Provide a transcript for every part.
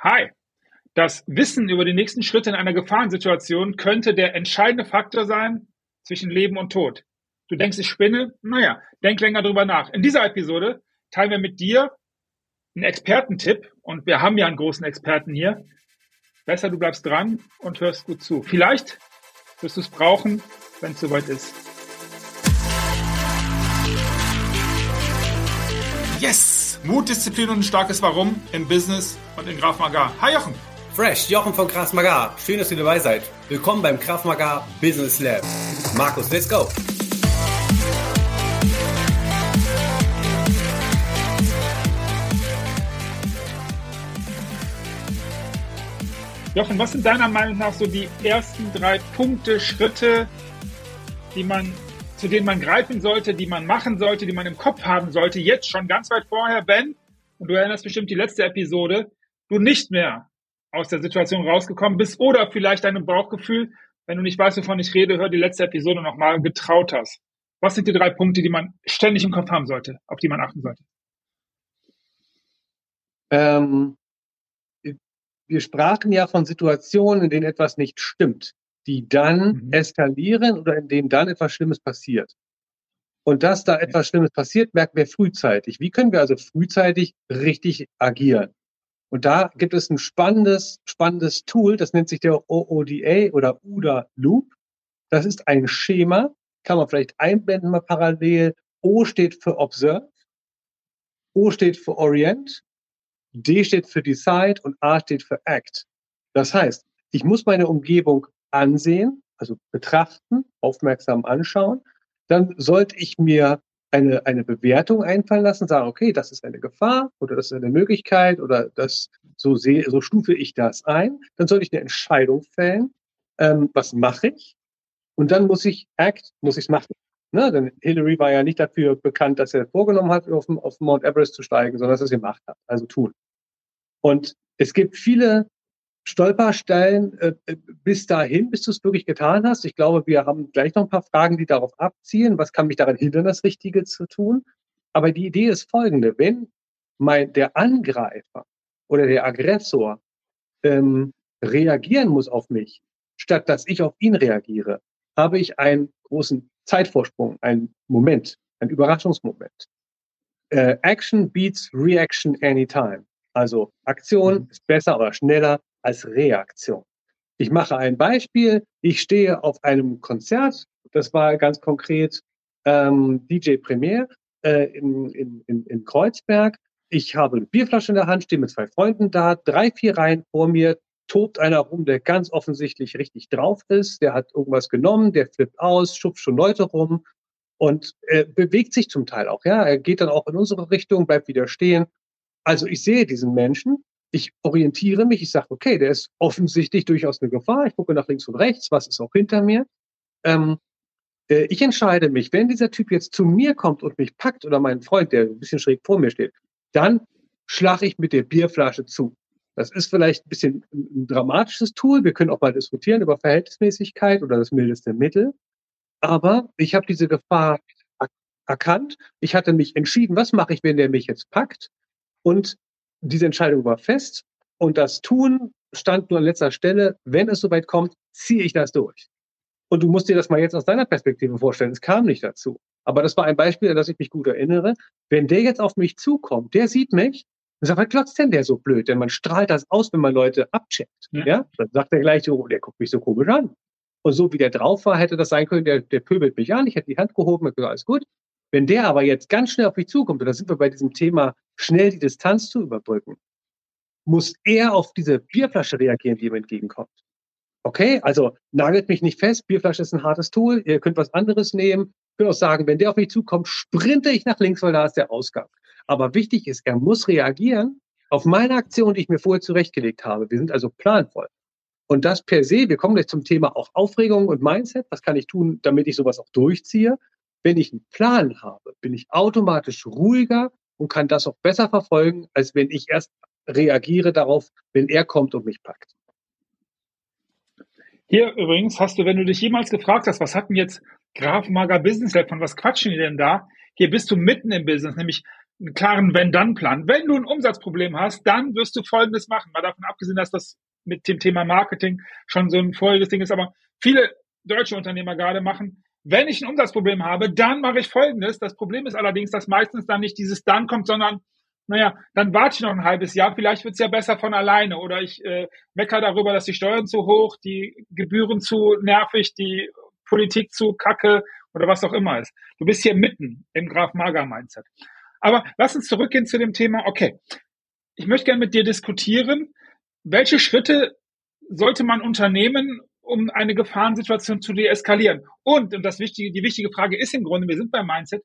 Hi. Das Wissen über die nächsten Schritte in einer Gefahrensituation könnte der entscheidende Faktor sein zwischen Leben und Tod. Du denkst, ich spinne? Naja, denk länger drüber nach. In dieser Episode teilen wir mit dir einen Expertentipp und wir haben ja einen großen Experten hier. Besser, du bleibst dran und hörst gut zu. Vielleicht wirst du es brauchen, wenn es soweit ist. Yes! Mut, Disziplin und ein starkes Warum im Business und in Graf Magar. Hi Jochen! Fresh, Jochen von Kraft Magar. Schön, dass ihr dabei seid. Willkommen beim Kraft Magar Business Lab. Markus, let's go! Jochen, was sind deiner Meinung nach so die ersten drei Punkte, Schritte, die man zu denen man greifen sollte, die man machen sollte, die man im Kopf haben sollte, jetzt schon ganz weit vorher, wenn, und du erinnerst bestimmt die letzte Episode, du nicht mehr aus der Situation rausgekommen bist oder vielleicht deinem Bauchgefühl, wenn du nicht weißt, wovon ich rede, hör die letzte Episode nochmal getraut hast. Was sind die drei Punkte, die man ständig im Kopf haben sollte, auf die man achten sollte? Ähm, wir sprachen ja von Situationen, in denen etwas nicht stimmt die dann mhm. eskalieren oder in denen dann etwas Schlimmes passiert. Und dass da etwas Schlimmes passiert, merken wir frühzeitig. Wie können wir also frühzeitig richtig agieren? Und da gibt es ein spannendes, spannendes Tool, das nennt sich der OODA oder UDA Loop. Das ist ein Schema, kann man vielleicht einblenden mal parallel. O steht für Observe, O steht für Orient, D steht für Decide und A steht für Act. Das heißt, ich muss meine Umgebung ansehen, also betrachten, aufmerksam anschauen, dann sollte ich mir eine, eine Bewertung einfallen lassen, sagen, okay, das ist eine Gefahr oder das ist eine Möglichkeit oder das, so sehe, so stufe ich das ein. Dann sollte ich eine Entscheidung fällen. Ähm, was mache ich? Und dann muss ich act, muss ich es machen. Ne? Denn Hillary war ja nicht dafür bekannt, dass er vorgenommen hat, auf, auf Mount Everest zu steigen, sondern dass er es gemacht hat. Also tun. Und es gibt viele Stolperstellen äh, bis dahin, bis du es wirklich getan hast? Ich glaube, wir haben gleich noch ein paar Fragen, die darauf abzielen. Was kann mich daran hindern, das Richtige zu tun? Aber die Idee ist folgende. Wenn mein, der Angreifer oder der Aggressor ähm, reagieren muss auf mich, statt dass ich auf ihn reagiere, habe ich einen großen Zeitvorsprung, einen Moment, einen Überraschungsmoment. Äh, Action beats Reaction anytime. Also Aktion mhm. ist besser oder schneller als Reaktion. Ich mache ein Beispiel. Ich stehe auf einem Konzert. Das war ganz konkret ähm, DJ Premier äh, in, in, in, in Kreuzberg. Ich habe eine Bierflasche in der Hand, stehe mit zwei Freunden da, drei, vier Reihen vor mir, tobt einer rum, der ganz offensichtlich richtig drauf ist. Der hat irgendwas genommen, der flippt aus, schubst schon Leute rum und äh, bewegt sich zum Teil auch. Ja, er geht dann auch in unsere Richtung, bleibt wieder stehen. Also ich sehe diesen Menschen ich orientiere mich, ich sage, okay, der ist offensichtlich durchaus eine Gefahr. Ich gucke nach links und rechts, was ist auch hinter mir. Ähm, äh, ich entscheide mich, wenn dieser Typ jetzt zu mir kommt und mich packt oder mein Freund, der ein bisschen schräg vor mir steht, dann schlage ich mit der Bierflasche zu. Das ist vielleicht ein bisschen ein dramatisches Tool. Wir können auch mal diskutieren über Verhältnismäßigkeit oder das mildeste Mittel. Aber ich habe diese Gefahr erkannt. Ich hatte mich entschieden, was mache ich, wenn der mich jetzt packt? Und diese Entscheidung war fest und das Tun stand nur an letzter Stelle. Wenn es soweit kommt, ziehe ich das durch. Und du musst dir das mal jetzt aus deiner Perspektive vorstellen. Es kam nicht dazu. Aber das war ein Beispiel, an das ich mich gut erinnere. Wenn der jetzt auf mich zukommt, der sieht mich und sagt, was glotzt denn der so blöd? Denn man strahlt das aus, wenn man Leute abcheckt. Ja. ja? Dann sagt er gleich so, der guckt mich so komisch an. Und so wie der drauf war, hätte das sein können, der, der pöbelt mich an, ich hätte die Hand gehoben, und gesagt, alles gut. Wenn der aber jetzt ganz schnell auf mich zukommt, und da sind wir bei diesem Thema, schnell die Distanz zu überbrücken, muss er auf diese Bierflasche reagieren, die ihm entgegenkommt. Okay, also nagelt mich nicht fest, Bierflasche ist ein hartes Tool, ihr könnt was anderes nehmen. Ich würde auch sagen, wenn der auf mich zukommt, sprinte ich nach links, weil da ist der Ausgang. Aber wichtig ist, er muss reagieren auf meine Aktion, die ich mir vorher zurechtgelegt habe. Wir sind also planvoll. Und das per se, wir kommen gleich zum Thema auch Aufregung und Mindset. Was kann ich tun, damit ich sowas auch durchziehe? Wenn ich einen Plan habe, bin ich automatisch ruhiger und kann das auch besser verfolgen, als wenn ich erst reagiere darauf, wenn er kommt und mich packt. Hier übrigens hast du, wenn du dich jemals gefragt hast, was hat denn jetzt Graf Mager Business Lab, von was quatschen die denn da? Hier bist du mitten im Business, nämlich einen klaren Wenn-Dann-Plan. Wenn du ein Umsatzproblem hast, dann wirst du Folgendes machen. Mal davon abgesehen, dass das mit dem Thema Marketing schon so ein voriges Ding ist, aber viele deutsche Unternehmer gerade machen, wenn ich ein Umsatzproblem habe, dann mache ich Folgendes. Das Problem ist allerdings, dass meistens dann nicht dieses dann kommt, sondern naja, dann warte ich noch ein halbes Jahr, vielleicht wird's ja besser von alleine. Oder ich äh, meckere darüber, dass die Steuern zu hoch, die Gebühren zu nervig, die Politik zu kacke oder was auch immer ist. Du bist hier mitten im Graf Mager Mindset. Aber lass uns zurückgehen zu dem Thema, okay, ich möchte gerne mit dir diskutieren, welche Schritte sollte man unternehmen, um eine Gefahrensituation zu deeskalieren? Und, und das wichtige, die wichtige Frage ist im Grunde, wir sind beim Mindset,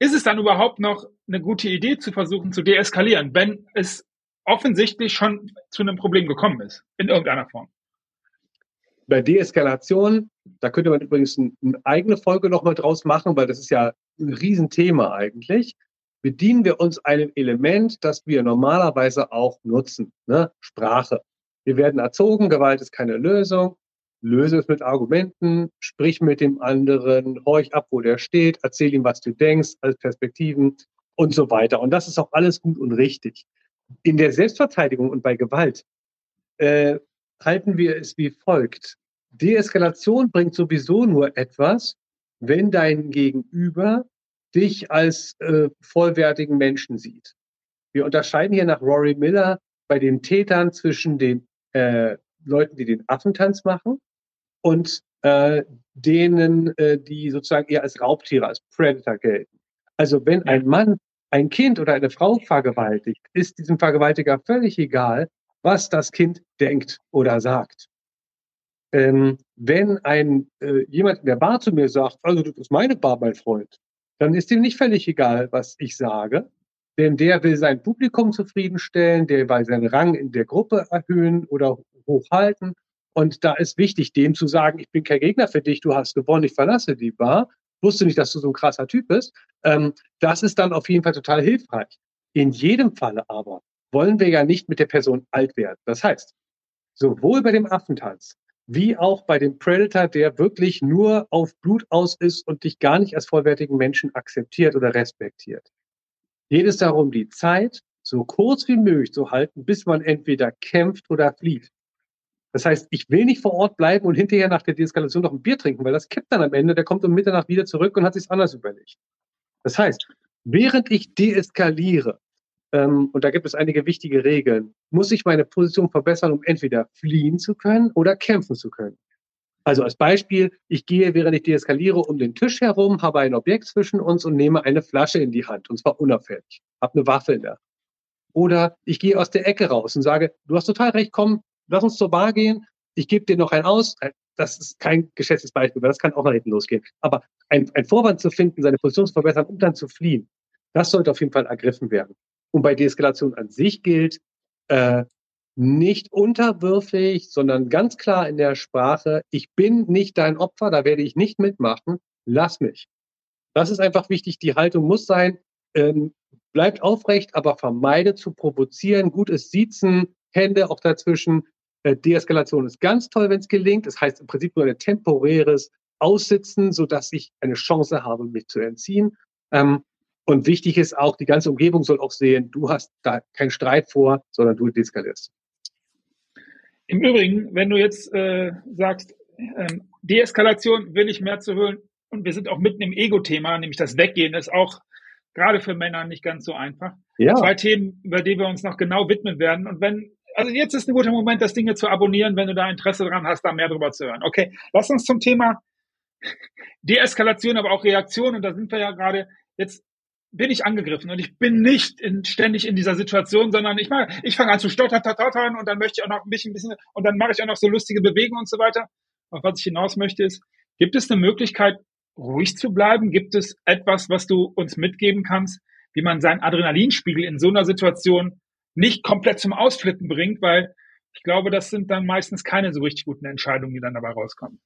ist es dann überhaupt noch eine gute Idee zu versuchen zu deeskalieren, wenn es offensichtlich schon zu einem Problem gekommen ist, in irgendeiner Form? Bei Deeskalation, da könnte man übrigens eine eigene Folge nochmal draus machen, weil das ist ja ein Riesenthema eigentlich. Bedienen wir uns einem Element, das wir normalerweise auch nutzen, ne? Sprache. Wir werden erzogen, Gewalt ist keine Lösung löse es mit Argumenten, sprich mit dem anderen, horch ab, wo der steht, erzähl ihm, was du denkst, als Perspektiven und so weiter. Und das ist auch alles gut und richtig. In der Selbstverteidigung und bei Gewalt äh, halten wir es wie folgt. Deeskalation bringt sowieso nur etwas, wenn dein Gegenüber dich als äh, vollwertigen Menschen sieht. Wir unterscheiden hier nach Rory Miller bei den Tätern zwischen den äh, Leuten, die den Affentanz machen und äh, denen, äh, die sozusagen eher als Raubtiere, als Predator gelten. Also wenn ein Mann ein Kind oder eine Frau vergewaltigt, ist diesem Vergewaltiger völlig egal, was das Kind denkt oder sagt. Ähm, wenn ein äh, jemand in der Bar zu mir sagt, also das ist meine Bar, mein Freund, dann ist ihm nicht völlig egal, was ich sage, denn der will sein Publikum zufriedenstellen, der will seinen Rang in der Gruppe erhöhen oder hochhalten und da ist wichtig, dem zu sagen, ich bin kein Gegner für dich, du hast gewonnen, ich verlasse die Bar. Wusste nicht, dass du so ein krasser Typ bist. Ähm, das ist dann auf jeden Fall total hilfreich. In jedem Falle aber wollen wir ja nicht mit der Person alt werden. Das heißt, sowohl bei dem Affentanz wie auch bei dem Predator, der wirklich nur auf Blut aus ist und dich gar nicht als vollwertigen Menschen akzeptiert oder respektiert. Geht es darum, die Zeit so kurz wie möglich zu halten, bis man entweder kämpft oder flieht. Das heißt, ich will nicht vor Ort bleiben und hinterher nach der Deeskalation noch ein Bier trinken, weil das kippt dann am Ende, der kommt um Mitternacht wieder zurück und hat sich's anders überlegt. Das heißt, während ich deeskaliere, ähm, und da gibt es einige wichtige Regeln, muss ich meine Position verbessern, um entweder fliehen zu können oder kämpfen zu können. Also als Beispiel, ich gehe, während ich deeskaliere, um den Tisch herum, habe ein Objekt zwischen uns und nehme eine Flasche in die Hand, und zwar unauffällig, habe eine Waffe in der Hand. Oder ich gehe aus der Ecke raus und sage, du hast total recht, komm, lass uns zur Bar gehen, ich gebe dir noch einen aus. Äh, das ist kein geschätztes Beispiel, weil das kann auch nach hinten losgehen. Aber ein, ein Vorwand zu finden, seine Position zu verbessern, um dann zu fliehen, das sollte auf jeden Fall ergriffen werden. Und bei Deeskalation an sich gilt, äh, nicht unterwürfig, sondern ganz klar in der Sprache, ich bin nicht dein Opfer, da werde ich nicht mitmachen, lass mich. Das ist einfach wichtig, die Haltung muss sein, ähm, bleibt aufrecht, aber vermeide zu provozieren, gutes Siezen, Hände auch dazwischen, äh, Deeskalation ist ganz toll, wenn es gelingt. Das heißt im Prinzip nur ein temporäres Aussitzen, so dass ich eine Chance habe, mich zu entziehen. Ähm, und wichtig ist auch, die ganze Umgebung soll auch sehen, du hast da keinen Streit vor, sondern du deeskalierst. Im Übrigen, wenn du jetzt äh, sagst, ähm, Deeskalation will ich mehr zu hören und wir sind auch mitten im Ego-Thema, nämlich das Weggehen ist auch gerade für Männer nicht ganz so einfach. Ja. Zwei Themen, über die wir uns noch genau widmen werden. Und wenn also jetzt ist ein guter Moment, das Ding hier zu abonnieren, wenn du da Interesse dran hast, da mehr drüber zu hören. Okay, lass uns zum Thema Deeskalation, aber auch Reaktion, und da sind wir ja gerade, jetzt bin ich angegriffen und ich bin nicht in, ständig in dieser Situation, sondern ich mache, ich fange an zu stottern, stottern und dann möchte ich auch noch ein bisschen, ein bisschen und dann mache ich auch noch so lustige Bewegungen und so weiter. Auf was ich hinaus möchte ist, gibt es eine Möglichkeit, ruhig zu bleiben? Gibt es etwas, was du uns mitgeben kannst, wie man seinen Adrenalinspiegel in so einer Situation nicht komplett zum Ausflippen bringt, weil ich glaube, das sind dann meistens keine so richtig guten Entscheidungen, die dann dabei rauskommen.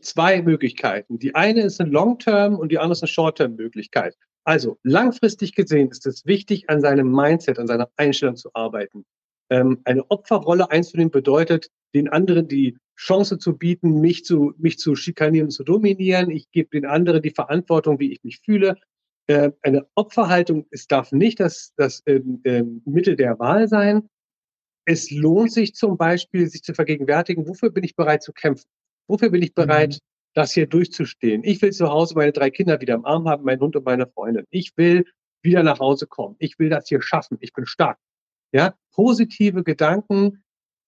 Zwei Möglichkeiten. Die eine ist eine Long-Term und die andere ist eine Short-Term-Möglichkeit. Also langfristig gesehen ist es wichtig, an seinem Mindset, an seiner Einstellung zu arbeiten. Ähm, eine Opferrolle einzunehmen bedeutet, den anderen die Chance zu bieten, mich zu, mich zu schikanieren, zu dominieren. Ich gebe den anderen die Verantwortung, wie ich mich fühle. Äh, eine Opferhaltung, es darf nicht das, das ähm, ähm, Mittel der Wahl sein. Es lohnt sich zum Beispiel, sich zu vergegenwärtigen, wofür bin ich bereit zu kämpfen? Wofür bin ich bereit, mhm. das hier durchzustehen? Ich will zu Hause meine drei Kinder wieder im Arm haben, meinen Hund und meine Freundin. Ich will wieder nach Hause kommen. Ich will das hier schaffen. Ich bin stark. Ja, positive Gedanken,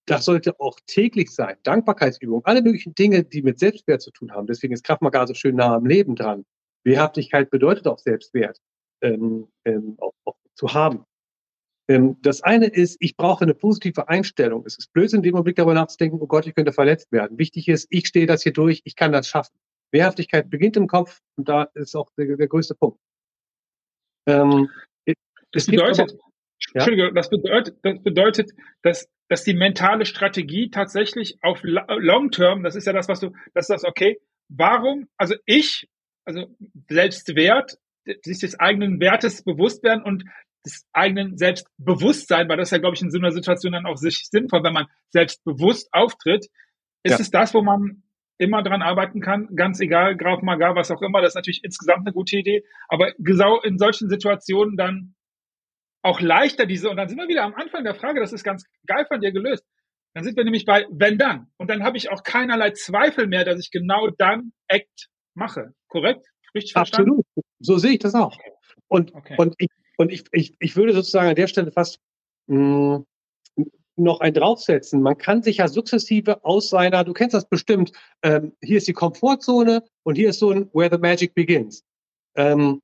das sollte auch täglich sein. Dankbarkeitsübungen, alle möglichen Dinge, die mit Selbstwert zu tun haben. Deswegen ist Kraftmagar so schön nah am Leben dran. Wehrhaftigkeit bedeutet auch Selbstwert ähm, ähm, auch, auch zu haben. Ähm, das eine ist, ich brauche eine positive Einstellung. Es ist blöd, in dem Augenblick darüber nachzudenken, oh Gott, ich könnte verletzt werden. Wichtig ist, ich stehe das hier durch, ich kann das schaffen. Wehrhaftigkeit beginnt im Kopf und da ist auch der, der größte Punkt. Ähm, das bedeutet, aber, ja? Entschuldigung, das bedeutet, das bedeutet, dass, dass die mentale Strategie tatsächlich auf Long Term, das ist ja das, was du, das ist das, okay, warum, also ich, also Selbstwert, sich des eigenen Wertes bewusst werden und des eigenen Selbstbewusstsein, weil das ja, glaube ich, in so einer Situation dann auch sich sinnvoll, wenn man selbstbewusst auftritt, ist ja. es das, wo man immer dran arbeiten kann, ganz egal, Graf Magar, was auch immer, das ist natürlich insgesamt eine gute Idee, aber genau in solchen Situationen dann auch leichter diese, und dann sind wir wieder am Anfang der Frage, das ist ganz geil von dir gelöst. Dann sind wir nämlich bei wenn dann. Und dann habe ich auch keinerlei Zweifel mehr, dass ich genau dann Act mache. Korrekt? Richtig verstanden? Absolut. So sehe ich das auch. Und, okay. und, ich, und ich, ich, ich würde sozusagen an der Stelle fast mh, hm, noch ein draufsetzen. Man kann sich ja sukzessive aus seiner, du kennst das bestimmt, ähm, hier ist die Komfortzone und hier ist so ein Where the Magic Begins. Ähm,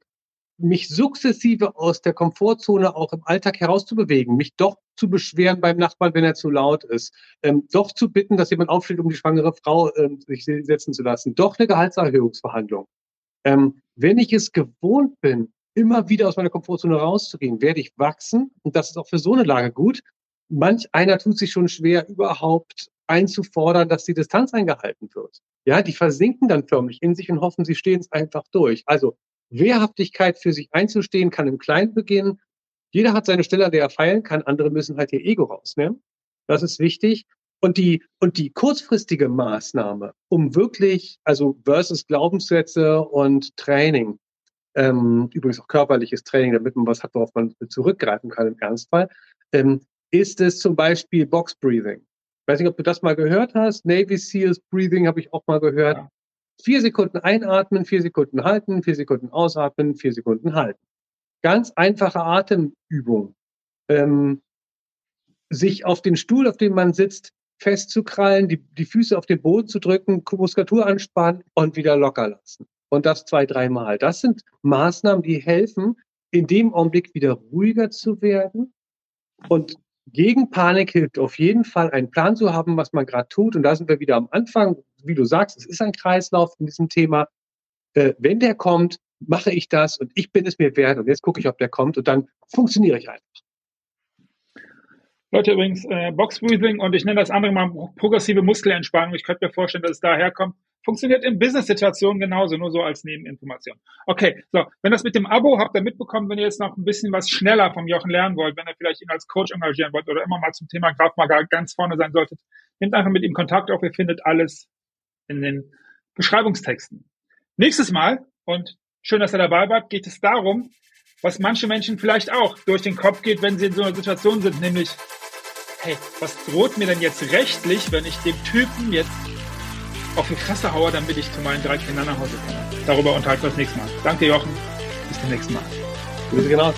mich sukzessive aus der Komfortzone auch im Alltag herauszubewegen, mich doch zu beschweren beim Nachbarn, wenn er zu laut ist, ähm, doch zu bitten, dass jemand aufsteht, um die schwangere Frau ähm, sich setzen zu lassen, doch eine Gehaltserhöhungsverhandlung. Ähm, wenn ich es gewohnt bin, immer wieder aus meiner Komfortzone rauszugehen, werde ich wachsen und das ist auch für so eine Lage gut. Manch einer tut sich schon schwer, überhaupt einzufordern, dass die Distanz eingehalten wird. Ja, die versinken dann förmlich in sich und hoffen, sie stehen es einfach durch. Also Wehrhaftigkeit für sich einzustehen, kann im Kleinen beginnen. Jeder hat seine Stelle, an der er feilen kann. Andere müssen halt ihr Ego rausnehmen. Das ist wichtig. Und die, und die kurzfristige Maßnahme, um wirklich, also versus Glaubenssätze und Training, ähm, übrigens auch körperliches Training, damit man was hat, worauf man zurückgreifen kann im Ernstfall, ähm, ist es zum Beispiel Box Breathing. Ich weiß nicht, ob du das mal gehört hast. Navy Seals Breathing habe ich auch mal gehört. Ja. Vier Sekunden einatmen, vier Sekunden halten, vier Sekunden ausatmen, vier Sekunden halten. Ganz einfache Atemübung. Ähm, sich auf den Stuhl, auf dem man sitzt, festzukrallen, die, die Füße auf den Boden zu drücken, Muskulatur anspannen und wieder locker lassen. Und das zwei, dreimal. Das sind Maßnahmen, die helfen, in dem Augenblick wieder ruhiger zu werden und gegen Panik hilft auf jeden Fall, einen Plan zu haben, was man gerade tut. Und da sind wir wieder am Anfang. Wie du sagst, es ist ein Kreislauf in diesem Thema. Äh, wenn der kommt, mache ich das und ich bin es mir wert. Und jetzt gucke ich, ob der kommt und dann funktioniere ich einfach. Leute, übrigens, äh, Box Breathing und ich nenne das andere mal progressive Muskelentspannung. Ich könnte mir vorstellen, dass es daher kommt. Funktioniert in Business-Situationen genauso, nur so als Nebeninformation. Okay, so, wenn das mit dem Abo habt ihr mitbekommen, wenn ihr jetzt noch ein bisschen was schneller vom Jochen lernen wollt, wenn ihr vielleicht ihn als Coach engagieren wollt oder immer mal zum Thema Graf Magar ganz vorne sein solltet, nehmt einfach mit ihm Kontakt auf. Ihr findet alles in den Beschreibungstexten. Nächstes Mal, und schön, dass ihr dabei wart, geht es darum, was manche Menschen vielleicht auch durch den Kopf geht, wenn sie in so einer Situation sind, nämlich, hey, was droht mir denn jetzt rechtlich, wenn ich dem Typen jetzt auf die Fresse haue, damit ich zu meinen drei Kindern nach Hause komme. Darüber unterhalten wir das nächste Mal. Danke, Jochen. Bis zum nächsten Mal. Grüße genau.